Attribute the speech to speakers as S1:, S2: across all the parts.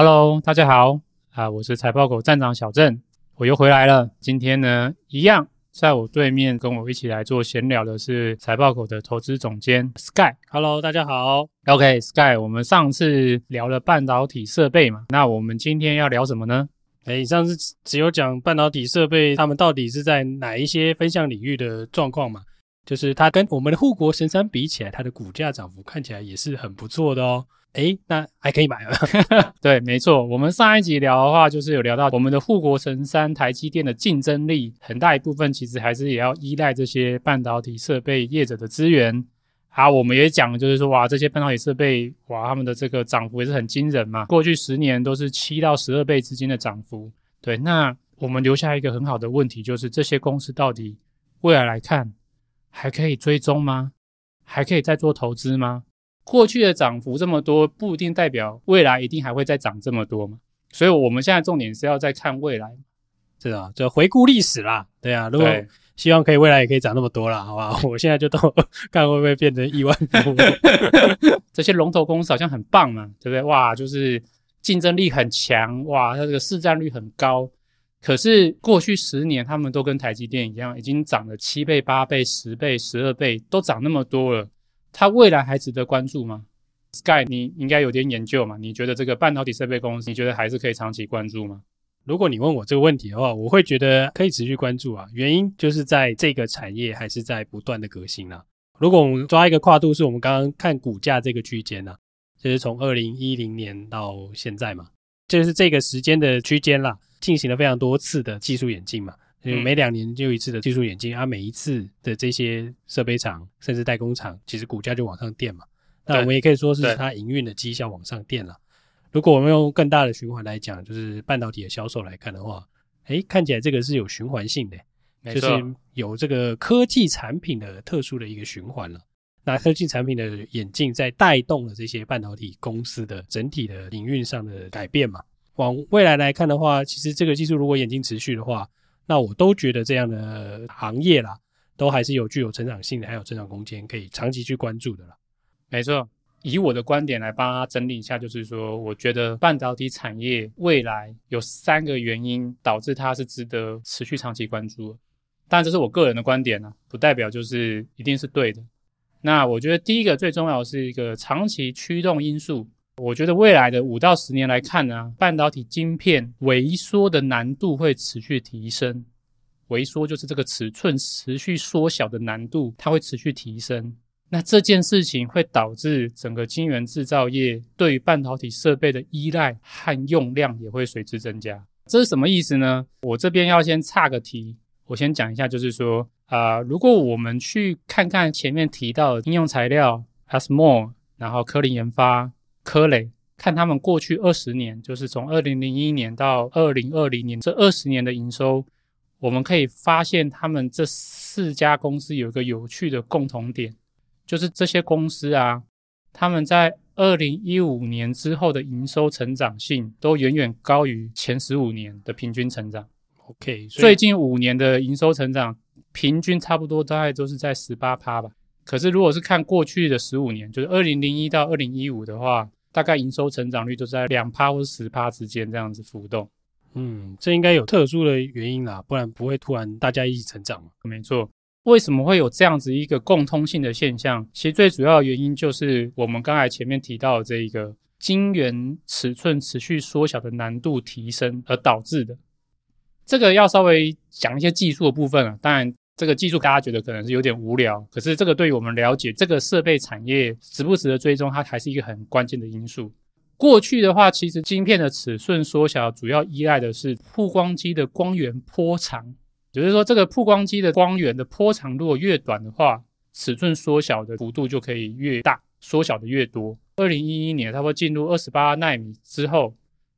S1: Hello，大家好啊，我是财报狗站长小郑，我又回来了。今天呢，一样在我对面跟我一起来做闲聊的是财报狗的投资总监 Sky。
S2: Hello，大家好。
S1: OK，Sky，我们上次聊了半导体设备嘛，那我们今天要聊什么呢？
S2: 哎，上次只有讲半导体设备，他们到底是在哪一些分项领域的状况嘛？就是它跟我们的护国神山比起来，它的股价涨幅看起来也是很不错的哦。哎，那还可以买了。
S1: 对，没错。我们上一集聊的话，就是有聊到我们的护国神山台积电的竞争力，很大一部分其实还是也要依赖这些半导体设备业者的资源。啊，我们也讲，就是说，哇，这些半导体设备，哇，他们的这个涨幅也是很惊人嘛。过去十年都是七到十二倍之间的涨幅。对，那我们留下一个很好的问题，就是这些公司到底未来来看，还可以追踪吗？还可以再做投资吗？过去的涨幅这么多，不一定代表未来一定还会再涨这么多嘛。所以我们现在重点是要再看未来，
S2: 是啊，就回顾历史啦。对啊，如果希望可以未来也可以涨那么多啦，好吧？我现在就都看会不会变成亿万 富翁。
S1: 这些龙头公司好像很棒嘛，对不对？哇，就是竞争力很强，哇，它这个市占率很高。可是过去十年，他们都跟台积电一样，已经涨了七倍、八倍、十倍、十二倍，都涨那么多了。它未来还值得关注吗？Sky，你应该有点研究嘛？你觉得这个半导体设备公司，你觉得还是可以长期关注吗？
S2: 如果你问我这个问题的话，我会觉得可以持续关注啊。原因就是在这个产业还是在不断的革新啊。如果我们抓一个跨度，是我们刚刚看股价这个区间呢，就是从二零一零年到现在嘛，就是这个时间的区间啦。进行了非常多次的技术演进嘛，每两年就一次的技术演进，啊、每一次的这些设备厂甚至代工厂，其实股价就往上垫嘛。那我们也可以说是它营运的绩效往上垫了。如果我们用更大的循环来讲，就是半导体的销售来看的话，诶，看起来这个是有循环性的，就是有这个科技产品的特殊的一个循环了。那科技产品的演进，在带动了这些半导体公司的整体的营运上的改变嘛。往未来来看的话，其实这个技术如果演进持续的话，那我都觉得这样的行业啦，都还是有具有成长性的，还有成长空间，可以长期去关注的啦。
S1: 没错，以我的观点来帮他整理一下，就是说，我觉得半导体产业未来有三个原因导致它是值得持续长期关注的。当然，这是我个人的观点啊，不代表就是一定是对的。那我觉得第一个最重要的是一个长期驱动因素。我觉得未来的五到十年来看呢，半导体晶片微缩的难度会持续提升。微缩就是这个尺寸持续缩小的难度，它会持续提升。那这件事情会导致整个晶圆制造业对于半导体设备的依赖和用量也会随之增加。这是什么意思呢？我这边要先岔个题，我先讲一下，就是说啊、如果我们去看看前面提到的应用材料、ASML，然后科林研发。科磊看他们过去二十年，就是从二零零一年到二零二零年这二十年的营收，我们可以发现他们这四家公司有一个有趣的共同点，就是这些公司啊，他们在二零一五年之后的营收成长性都远远高于前十五年的平均成长。OK，最近五年的营收成长平均差不多大概都是在十八趴吧。可是如果是看过去的十五年，就是二零零一到二零一五的话，大概营收成长率都在两趴或者十趴之间这样子浮动，
S2: 嗯，这应该有特殊的原因啦，不然不会突然大家一起成长嘛。
S1: 没错，为什么会有这样子一个共通性的现象？其实最主要的原因就是我们刚才前面提到的这一个晶圆尺寸持续缩小的难度提升而导致的。这个要稍微讲一些技术的部分啊，当然。这个技术大家觉得可能是有点无聊，可是这个对于我们了解这个设备产业值不值得追踪，它还是一个很关键的因素。过去的话，其实晶片的尺寸缩小主要依赖的是曝光机的光源波长，也就是说，这个曝光机的光源的波长如果越短的话，尺寸缩小的幅度就可以越大，缩小的越多。二零一一年，它会进入二十八纳米之后，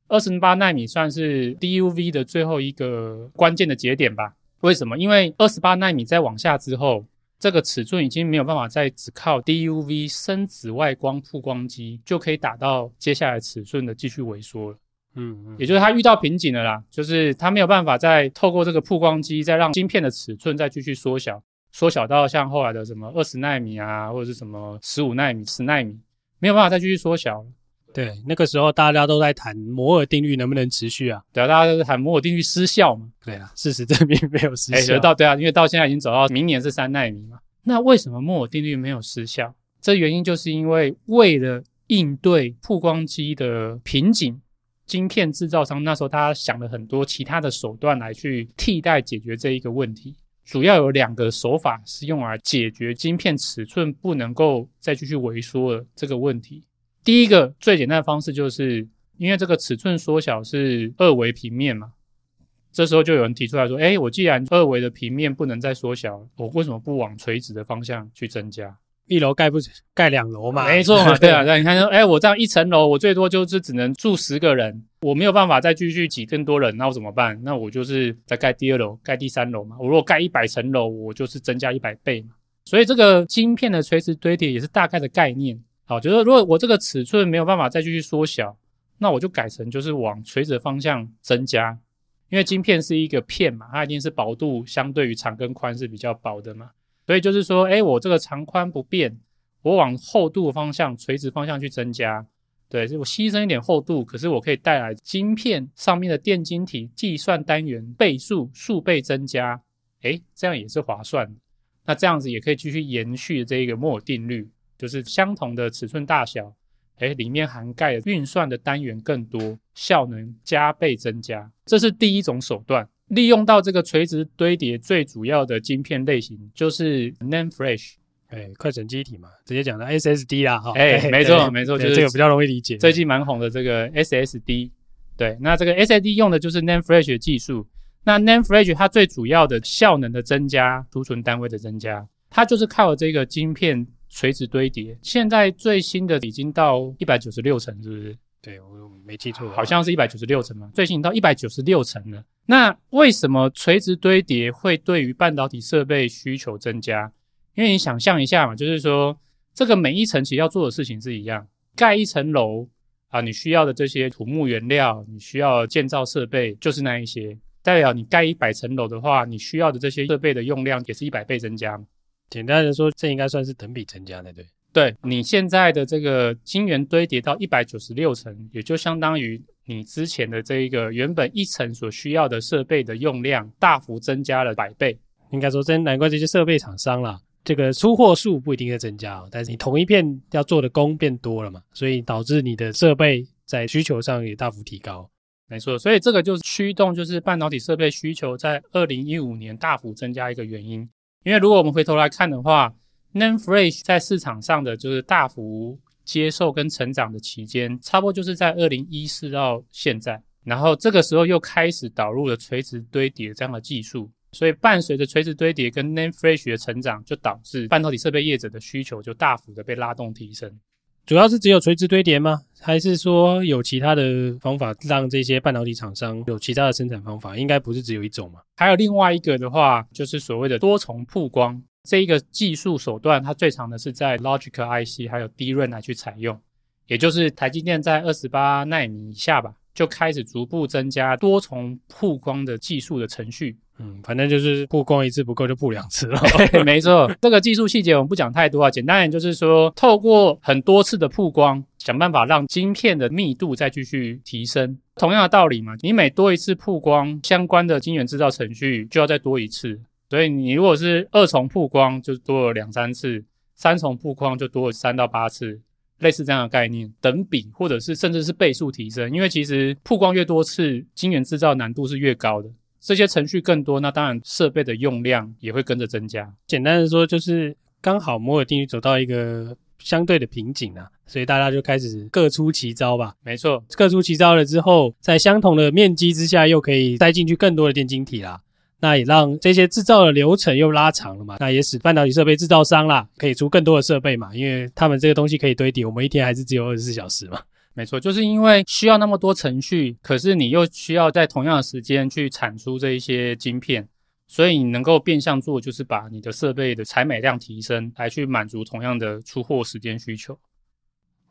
S1: 二十八纳米算是 DUV 的最后一个关键的节点吧。为什么？因为二十八纳米再往下之后，这个尺寸已经没有办法再只靠 DUV 深紫外光曝光机就可以达到接下来尺寸的继续萎缩了。嗯嗯，也就是它遇到瓶颈了啦，就是它没有办法再透过这个曝光机再让晶片的尺寸再继续缩小，缩小到像后来的什么二十纳米啊，或者是什么十五纳米、十纳米，没有办法再继续缩小了。
S2: 对，那个时候大家都在谈摩尔定律能不能持续啊？
S1: 对啊，大家都在谈摩尔定律失效嘛？
S2: 对啊，事实证明没有失效。
S1: 哎，到对啊，因为到现在已经走到明年是三纳米嘛。那为什么摩尔定律没有失效？这原因就是因为为了应对曝光机的瓶颈，晶片制造商那时候他想了很多其他的手段来去替代解决这一个问题。主要有两个手法是用来解决晶片尺寸不能够再继续萎缩的这个问题。第一个最简单的方式就是因为这个尺寸缩小是二维平面嘛。这时候就有人提出来说：“哎，我既然二维的平面不能再缩小，我为什么不往垂直的方向去增加？
S2: 一楼盖不盖两楼嘛？
S1: 没错嘛，对啊。那你看说，哎，我这样一层楼，我最多就是只能住十个人，我没有办法再继续挤更多人，那我怎么办？那我就是再盖第二楼，盖第三楼嘛。我如果盖一百层楼，我就是增加一百倍嘛。所以这个晶片的垂直堆叠也是大概的概念。好，就是如果我这个尺寸没有办法再继续缩小，那我就改成就是往垂直方向增加。”因为晶片是一个片嘛，它一定是薄度相对于长跟宽是比较薄的嘛，所以就是说，哎，我这个长宽不变，我往厚度方向、垂直方向去增加，对，我牺牲一点厚度，可是我可以带来晶片上面的电晶体计算单元倍数数倍增加，哎，这样也是划算的。那这样子也可以继续延续这一个摩尔定律，就是相同的尺寸大小。哎，里面涵盖运算的单元更多，效能加倍增加，这是第一种手段。利用到这个垂直堆叠最主要的晶片类型就是 NAND Flash，
S2: 哎，快存记忆体嘛，直接讲的 SSD 啦，哈，
S1: 哎，没错没错，就是
S2: 这个比较容易理解。
S1: 最近蛮红的这个 SSD，对，那这个 SSD 用的就是 NAND Flash 的技术。那 NAND Flash 它最主要的效能的增加，储存单位的增加，它就是靠这个晶片。垂直堆叠，现在最新的已经到一百九十六层，是不是？
S2: 对，我没记错，
S1: 好像是一百九十六层嘛。最新到一百九十六层了。那为什么垂直堆叠会对于半导体设备需求增加？因为你想象一下嘛，就是说这个每一层其实要做的事情是一样，盖一层楼啊，你需要的这些土木原料，你需要建造设备就是那一些。代表你盖一百层楼的话，你需要的这些设备的用量也是一百倍增加。
S2: 简单的说，这应该算是等比增加的，对。
S1: 对，你现在的这个晶圆堆叠到一百九十六层，也就相当于你之前的这一个原本一层所需要的设备的用量大幅增加了百倍。
S2: 应该说，真难怪这些设备厂商啦，这个出货数不一定在增加，但是你同一片要做的工变多了嘛，所以导致你的设备在需求上也大幅提高。
S1: 没错，所以这个就是驱动，就是半导体设备需求在二零一五年大幅增加一个原因。因为如果我们回头来看的话，Name Fresh 在市场上的就是大幅接受跟成长的期间，差不多就是在二零一四到现在，然后这个时候又开始导入了垂直堆叠这样的技术，所以伴随着垂直堆叠跟 Name Fresh 的成长，就导致半导体设备业者的需求就大幅的被拉动提升。
S2: 主要是只有垂直堆叠吗？还是说有其他的方法让这些半导体厂商有其他的生产方法？应该不是只有一种嘛？
S1: 还有另外一个的话，就是所谓的多重曝光这一个技术手段，它最常的是在 Logic IC 还有 DRAM 来去采用，也就是台积电在二十八奈米以下吧，就开始逐步增加多重曝光的技术的程序。
S2: 嗯，反正就是曝光一次不够就曝两次了。
S1: 没错，这个技术细节我们不讲太多啊。简单点就是说，透过很多次的曝光，想办法让晶片的密度再继续提升。同样的道理嘛，你每多一次曝光，相关的晶圆制造程序就要再多一次。所以你如果是二重曝光，就多了两三次；三重曝光就多了三到八次，类似这样的概念，等比或者是甚至是倍数提升。因为其实曝光越多次，晶圆制造难度是越高的。这些程序更多，那当然设备的用量也会跟着增加。
S2: 简单的说，就是刚好摩尔定律走到一个相对的瓶颈啊，所以大家就开始各出奇招吧。
S1: 没错，
S2: 各出奇招了之后，在相同的面积之下，又可以塞进去更多的电晶体啦。那也让这些制造的流程又拉长了嘛。那也使半导体设备制造商啦，可以出更多的设备嘛，因为他们这个东西可以堆叠，我们一天还是只有二十四小时嘛。
S1: 没错，就是因为需要那么多程序，可是你又需要在同样的时间去产出这一些晶片，所以你能够变相做，就是把你的设备的采买量提升，来去满足同样的出货时间需求。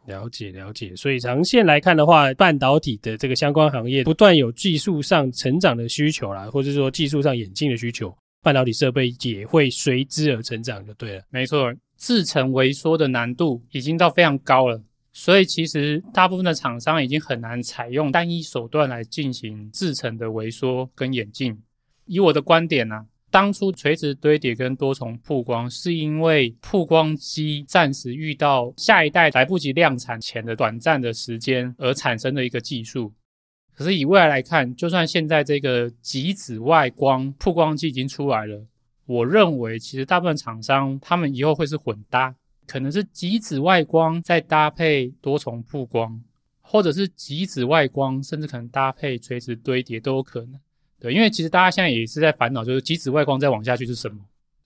S2: 了解了解，所以长线来看的话，半导体的这个相关行业不断有技术上成长的需求啦，或者说技术上演进的需求，半导体设备也会随之而成长，就对了。
S1: 没错，制程萎缩的难度已经到非常高了。所以其实大部分的厂商已经很难采用单一手段来进行制程的萎缩跟演进。以我的观点呢、啊，当初垂直堆叠跟多重曝光是因为曝光机暂时遇到下一代来不及量产前的短暂的时间而产生的一个技术。可是以未来来看，就算现在这个极紫外光曝光机已经出来了，我认为其实大部分厂商他们以后会是混搭，可能是极紫外光再搭配多重曝光，或者是极紫外光，甚至可能搭配垂直堆叠都有可能。对，因为其实大家现在也是在烦恼，就是极紫外光再往下去是什么？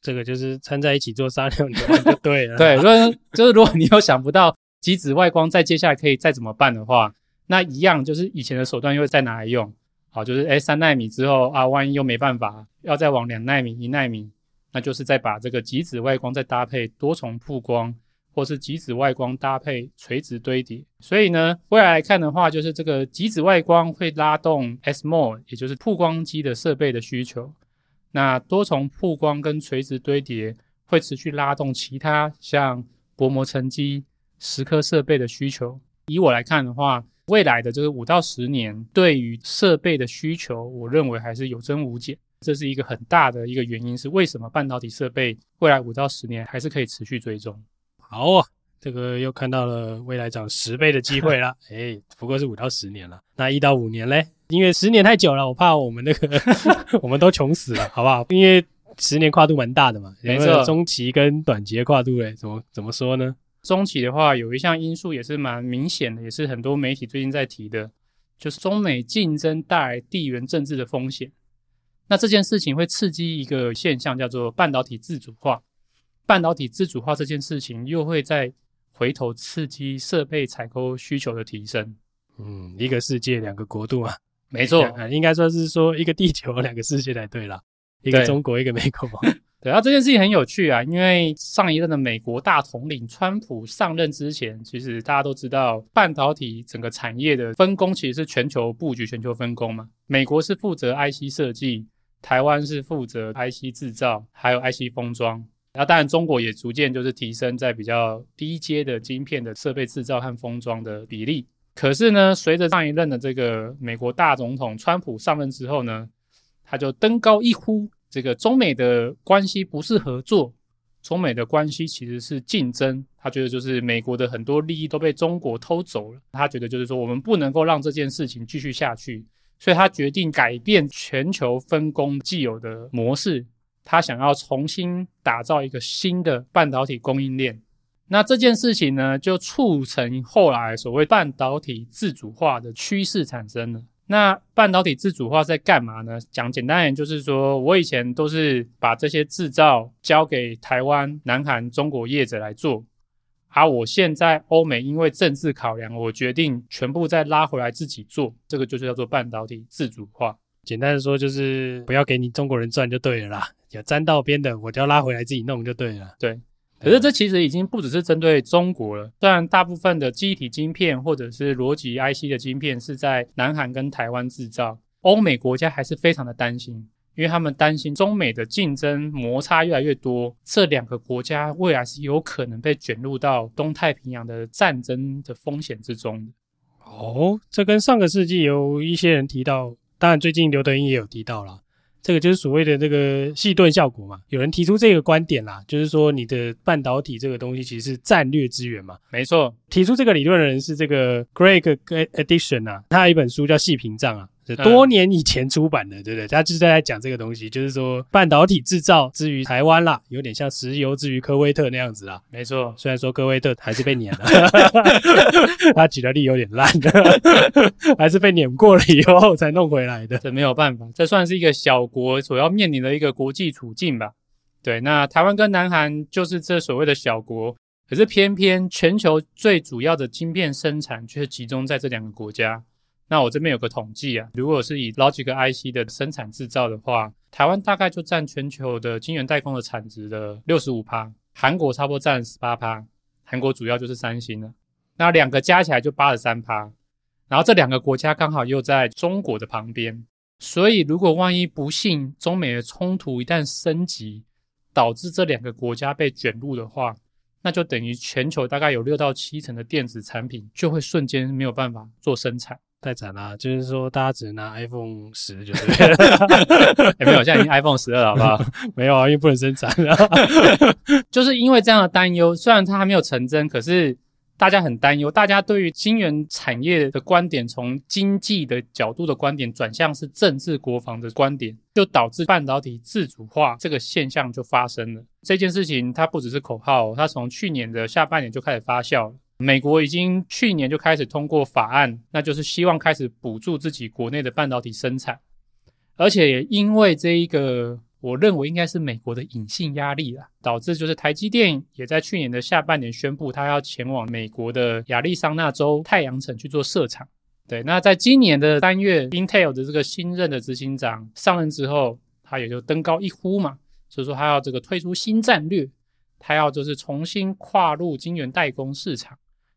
S2: 这个就是掺在一起做沙料理就对了。
S1: 对，所以就是如果你又想不到极紫外光再接下来可以再怎么办的话，那一样就是以前的手段又会再拿来用。好，就是诶三纳米之后啊，万一又没办法，要再往两纳米、一纳米，那就是再把这个极紫外光再搭配多重曝光。或是极紫外光搭配垂直堆叠，所以呢，未来来看的话，就是这个极紫外光会拉动 SMOS，也就是曝光机的设备的需求。那多重曝光跟垂直堆叠会持续拉动其他像薄膜层机、蚀刻设备的需求。以我来看的话，未来的这个五到十年，对于设备的需求，我认为还是有增无减。这是一个很大的一个原因，是为什么半导体设备未来五到十年还是可以持续追踪。
S2: 好啊，这个又看到了未来涨十倍的机会了。哎，不过是五到十年了，那一到五年嘞？因为十年太久了，我怕我们那个 我们都穷死了，好不好？因为十年跨度蛮大的嘛。没错，中期跟短期的跨度，嘞，怎么怎么说呢？
S1: 中期的话，有一项因素也是蛮明显的，也是很多媒体最近在提的，就是中美竞争带来地缘政治的风险。那这件事情会刺激一个现象，叫做半导体自主化。半导体自主化这件事情，又会再回头刺激设备采购需求的提升。
S2: 嗯，一个世界两个国度啊，
S1: 没错，
S2: 应该说是说一个地球两个世界才对了。一个中国，一个美
S1: 国。对，啊这件事情很有趣啊，因为上一任的美国大统领川普上任之前，其实大家都知道，半导体整个产业的分工其实是全球布局、全球分工嘛。美国是负责 IC 设计，台湾是负责 IC 制造，还有 IC 封装。那当然，中国也逐渐就是提升在比较低阶的晶片的设备制造和封装的比例。可是呢，随着上一任的这个美国大总统川普上任之后呢，他就登高一呼，这个中美的关系不是合作，中美的关系其实是竞争。他觉得就是美国的很多利益都被中国偷走了，他觉得就是说我们不能够让这件事情继续下去，所以他决定改变全球分工既有的模式。他想要重新打造一个新的半导体供应链，那这件事情呢，就促成后来所谓半导体自主化的趋势产生了。那半导体自主化在干嘛呢？讲简单点，就是说我以前都是把这些制造交给台湾、南韩、中国业者来做，而我现在欧美因为政治考量，我决定全部再拉回来自己做，这个就是叫做半导体自主化。
S2: 简单的说，就是不要给你中国人赚就对了啦。有沾到边的，我就要拉回来自己弄就对了。
S1: 对，可是这其实已经不只是针对中国了。虽然大部分的记忆体晶片或者是逻辑 IC 的晶片是在南韩跟台湾制造，欧美国家还是非常的担心，因为他们担心中美的竞争摩擦越来越多，这两个国家未来是有可能被卷入到东太平洋的战争的风险之中的。
S2: 哦，这跟上个世纪有一些人提到，当然最近刘德英也有提到了。这个就是所谓的这个细盾效果嘛，有人提出这个观点啦，就是说你的半导体这个东西其实是战略资源嘛。
S1: 没错，
S2: 提出这个理论的人是这个 Greg Addition 啊，他有一本书叫《细屏障》啊。多年以前出版的，对不对？他就是在讲这个东西，就是说半导体制造之于台湾啦，有点像石油之于科威特那样子啦。
S1: 没错，
S2: 虽然说科威特还是被碾了，他举的例有点烂的，还是被碾过了以后才弄回来的。
S1: 这没有办法，这算是一个小国所要面临的一个国际处境吧？对，那台湾跟南韩就是这所谓的小国，可是偏偏全球最主要的晶片生产却集中在这两个国家。那我这边有个统计啊，如果是以 Logic IC 的生产制造的话，台湾大概就占全球的晶圆代工的产值的六十五趴，韩国差不多占十八趴，韩国主要就是三星了。那两个加起来就八十三趴，然后这两个国家刚好又在中国的旁边，所以如果万一不幸中美的冲突一旦升级，导致这两个国家被卷入的话，那就等于全球大概有六到七成的电子产品就会瞬间没有办法做生产，
S2: 太惨了。就是说，大家只能拿 iPhone 十就对了。
S1: 也 没有，现在已经 iPhone 十二，好不好？
S2: 没有啊，因为不能生产了。
S1: 就是因为这样的担忧，虽然它还没有成真，可是。大家很担忧，大家对于晶圆产业的观点，从经济的角度的观点转向是政治国防的观点，就导致半导体自主化这个现象就发生了。这件事情它不只是口号，它从去年的下半年就开始发酵了。美国已经去年就开始通过法案，那就是希望开始补助自己国内的半导体生产，而且也因为这一个。我认为应该是美国的隐性压力啦，导致就是台积电也在去年的下半年宣布，它要前往美国的亚利桑那州太阳城去做设厂。对，那在今年的三月，Intel 的这个新任的执行长上任之后，他也就登高一呼嘛，所以说他要这个推出新战略，他要就是重新跨入晶圆代工市场，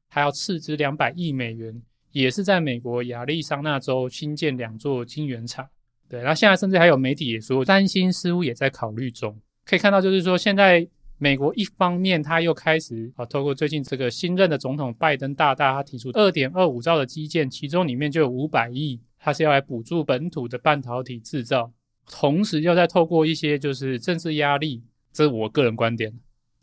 S1: 他要斥资两百亿美元，也是在美国亚利桑那州新建两座晶圆厂。对，然后现在甚至还有媒体也说，三星似乎也在考虑中。可以看到，就是说现在美国一方面他又开始啊，透过最近这个新任的总统拜登大大，他提出二点二五兆的基建，其中里面就有五百亿，他是要来补助本土的半导体制造，同时又在透过一些就是政治压力，这是我个人观点，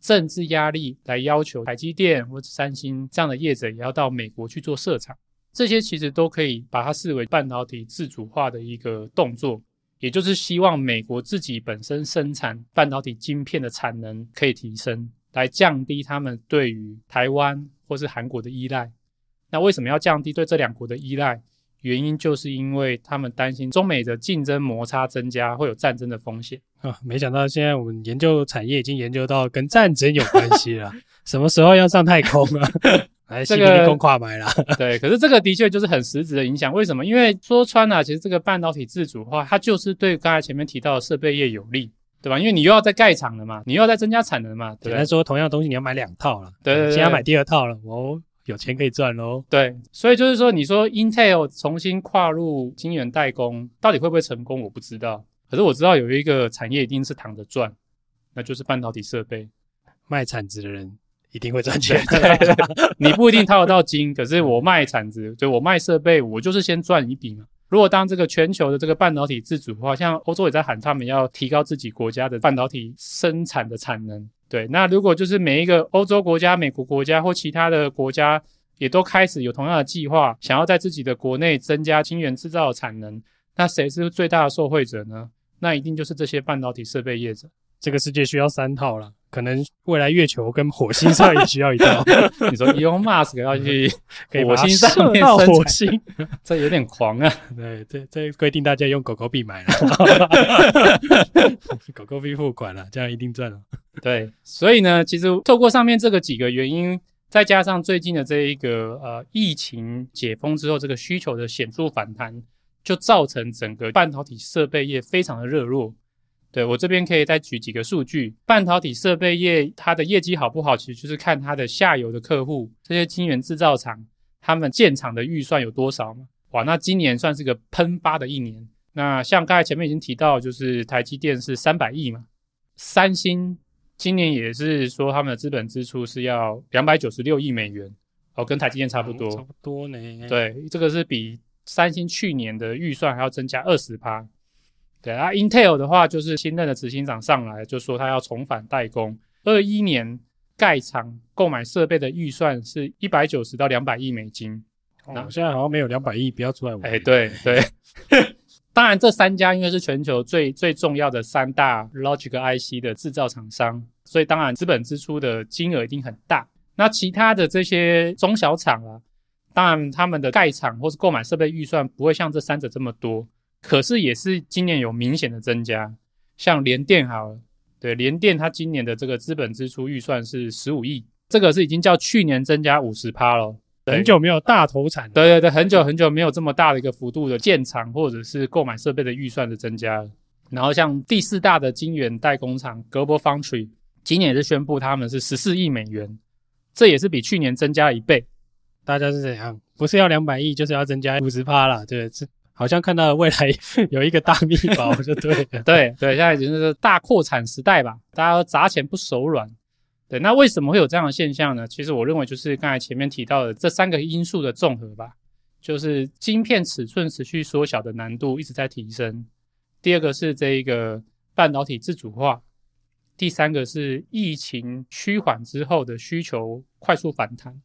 S1: 政治压力来要求台积电或者三星这样的业者也要到美国去做设厂。这些其实都可以把它视为半导体自主化的一个动作，也就是希望美国自己本身生产半导体晶片的产能可以提升，来降低他们对于台湾或是韩国的依赖。那为什么要降低对这两国的依赖？原因就是因为他们担心中美的竞争摩擦增加，会有战争的风险。
S2: 啊，没想到现在我们研究产业已经研究到跟战争有关系了。什么时候要上太空啊？来，这个公跨买了。
S1: 对，可是这个的确就是很实质的影响。为什么？因为说穿了，其实这个半导体自主化，它就是对刚才前面提到的设备业有利，对吧？因为你又要再盖厂了嘛，你又要再增加产能嘛。对。简单
S2: 说，同样的东西你要买两套了，
S1: 对，对，对，对，
S2: 现在买第二套了，哦，有钱可以赚喽。
S1: 对，所以就是说，你说 Intel 重新跨入晶圆代工，到底会不会成功？我不知道。可是我知道有一个产业一定是躺着赚，那就是半导体设备，
S2: 卖铲子的人。一定会赚钱，
S1: 对，你不一定套得到金，可是我卖铲子，就我卖设备，我就是先赚一笔嘛。如果当这个全球的这个半导体自主化，像欧洲也在喊他们要提高自己国家的半导体生产的产能，对，那如果就是每一个欧洲国家、美国国家或其他的国家也都开始有同样的计划，想要在自己的国内增加晶圆制造的产能，那谁是最大的受惠者呢？那一定就是这些半导体设备业者。
S2: 这个世界需要三套了。可能未来月球跟火星上也需要一套。
S1: 你说 Elon Musk 要去 火星上面生
S2: 火星，
S1: 这有点狂啊！
S2: 对，这这规定大家用狗狗币买了，狗狗币付款了，这样一定赚了。
S1: 对，所以呢，其实透过上面这个几个原因，再加上最近的这一个呃疫情解封之后，这个需求的显著反弹，就造成整个半导体设备业非常的热络。对，我这边可以再举几个数据，半导体设备业它的业绩好不好，其实就是看它的下游的客户，这些晶圆制造厂，他们建厂的预算有多少嘛？哇，那今年算是个喷发的一年。那像刚才前面已经提到，就是台积电是三百亿嘛，三星今年也是说他们的资本支出是要两百九十六亿美元，哦，跟台积电差不多，
S2: 差不多呢。
S1: 对，这个是比三星去年的预算还要增加二十趴。对啊，Intel 的话就是新任的执行长上来就说他要重返代工，二一年盖厂购买设备的预算是一百九十到两百亿美金。
S2: 那、哦、现在好像没有两百亿，不要出来玩。
S1: 哎，对对，当然这三家因为是全球最最重要的三大 Logic IC 的制造厂商，所以当然资本支出的金额一定很大。那其他的这些中小厂啊，当然他们的盖厂或是购买设备预算不会像这三者这么多。可是也是今年有明显的增加，像联电好了，对，联电它今年的这个资本支出预算是十五亿，这个是已经较去年增加五十趴了。
S2: 很久没有大投产，
S1: 对对对，很久很久没有这么大的一个幅度的建厂或者是购买设备的预算的增加。然后像第四大的晶圆代工厂 Global Foundry，今年也是宣布他们是十四亿美元，这也是比去年增加了一倍。
S2: 大家是怎样？不是要两百亿，就是要增加五十趴啦，对，是。好像看到了未来 有一个大秘宝，就对了。
S1: 对对，现在已经是大扩产时代吧，大家都砸钱不手软。对，那为什么会有这样的现象呢？其实我认为就是刚才前面提到的这三个因素的综合吧，就是晶片尺寸持续缩小的难度一直在提升。第二个是这一个半导体自主化，第三个是疫情趋缓之后的需求快速反弹，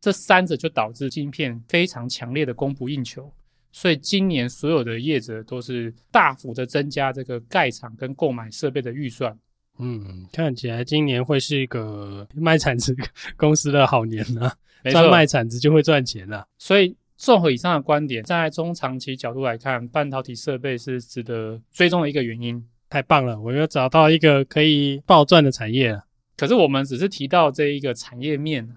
S1: 这三者就导致晶片非常强烈的供不应求。所以今年所有的业者都是大幅的增加这个盖厂跟购买设备的预算。
S2: 嗯，看起来今年会是一个卖铲子公司的好年呢啊，专卖铲子就会赚钱了。
S1: 所以综合以上的观点，站在中长期角度来看，半导体设备是值得追踪的一个原因。
S2: 太棒了，我又找到一个可以暴赚的产业了。
S1: 可是我们只是提到这一个产业面。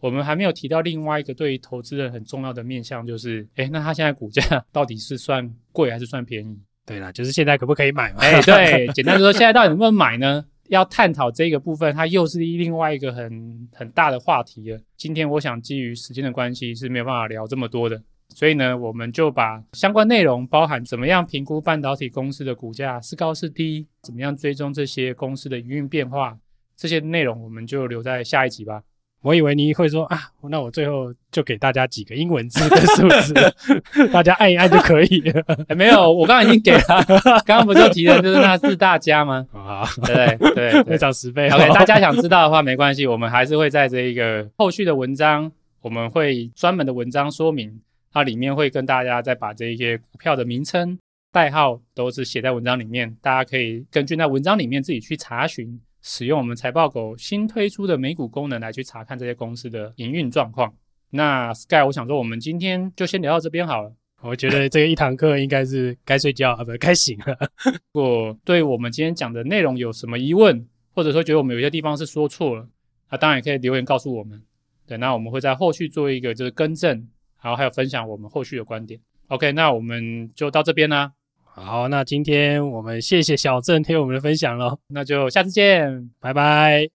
S1: 我们还没有提到另外一个对于投资人很重要的面向，就是，哎，那它现在股价 到底是算贵还是算便宜？
S2: 对啦，就是现在可不可以买嘛？
S1: 哎，对，简单说，现在到底能不能买呢？要探讨这个部分，它又是另外一个很很大的话题了。今天我想基于时间的关系是没有办法聊这么多的，所以呢，我们就把相关内容，包含怎么样评估半导体公司的股价是高是低，怎么样追踪这些公司的营运变化，这些内容我们就留在下一集吧。
S2: 我以为你会说啊，那我最后就给大家几个英文字跟数字，大家按一按就可以了。
S1: 欸、没有，我刚刚已经给了，刚刚不就提了，就是那是大家吗？
S2: 啊，
S1: 对对对，
S2: 会涨十倍。
S1: OK，大家想知道的话没关系，我们还是会在这一个后续的文章，我们会专门的文章说明，它里面会跟大家再把这一些股票的名称、代号都是写在文章里面，大家可以根据那文章里面自己去查询。使用我们财报狗新推出的美股功能来去查看这些公司的营运状况。那 Sky，我想说，我们今天就先聊到这边好了。
S2: 我觉得这个一堂课应该是该睡觉啊，不，该醒了。
S1: 如果对我们今天讲的内容有什么疑问，或者说觉得我们有些地方是说错了，那当然也可以留言告诉我们。对，那我们会在后续做一个就是更正，然后还有分享我们后续的观点。OK，那我们就到这边啦。
S2: 好，那今天我们谢谢小郑 听我们的分享喽，
S1: 那就下次见，
S2: 拜拜。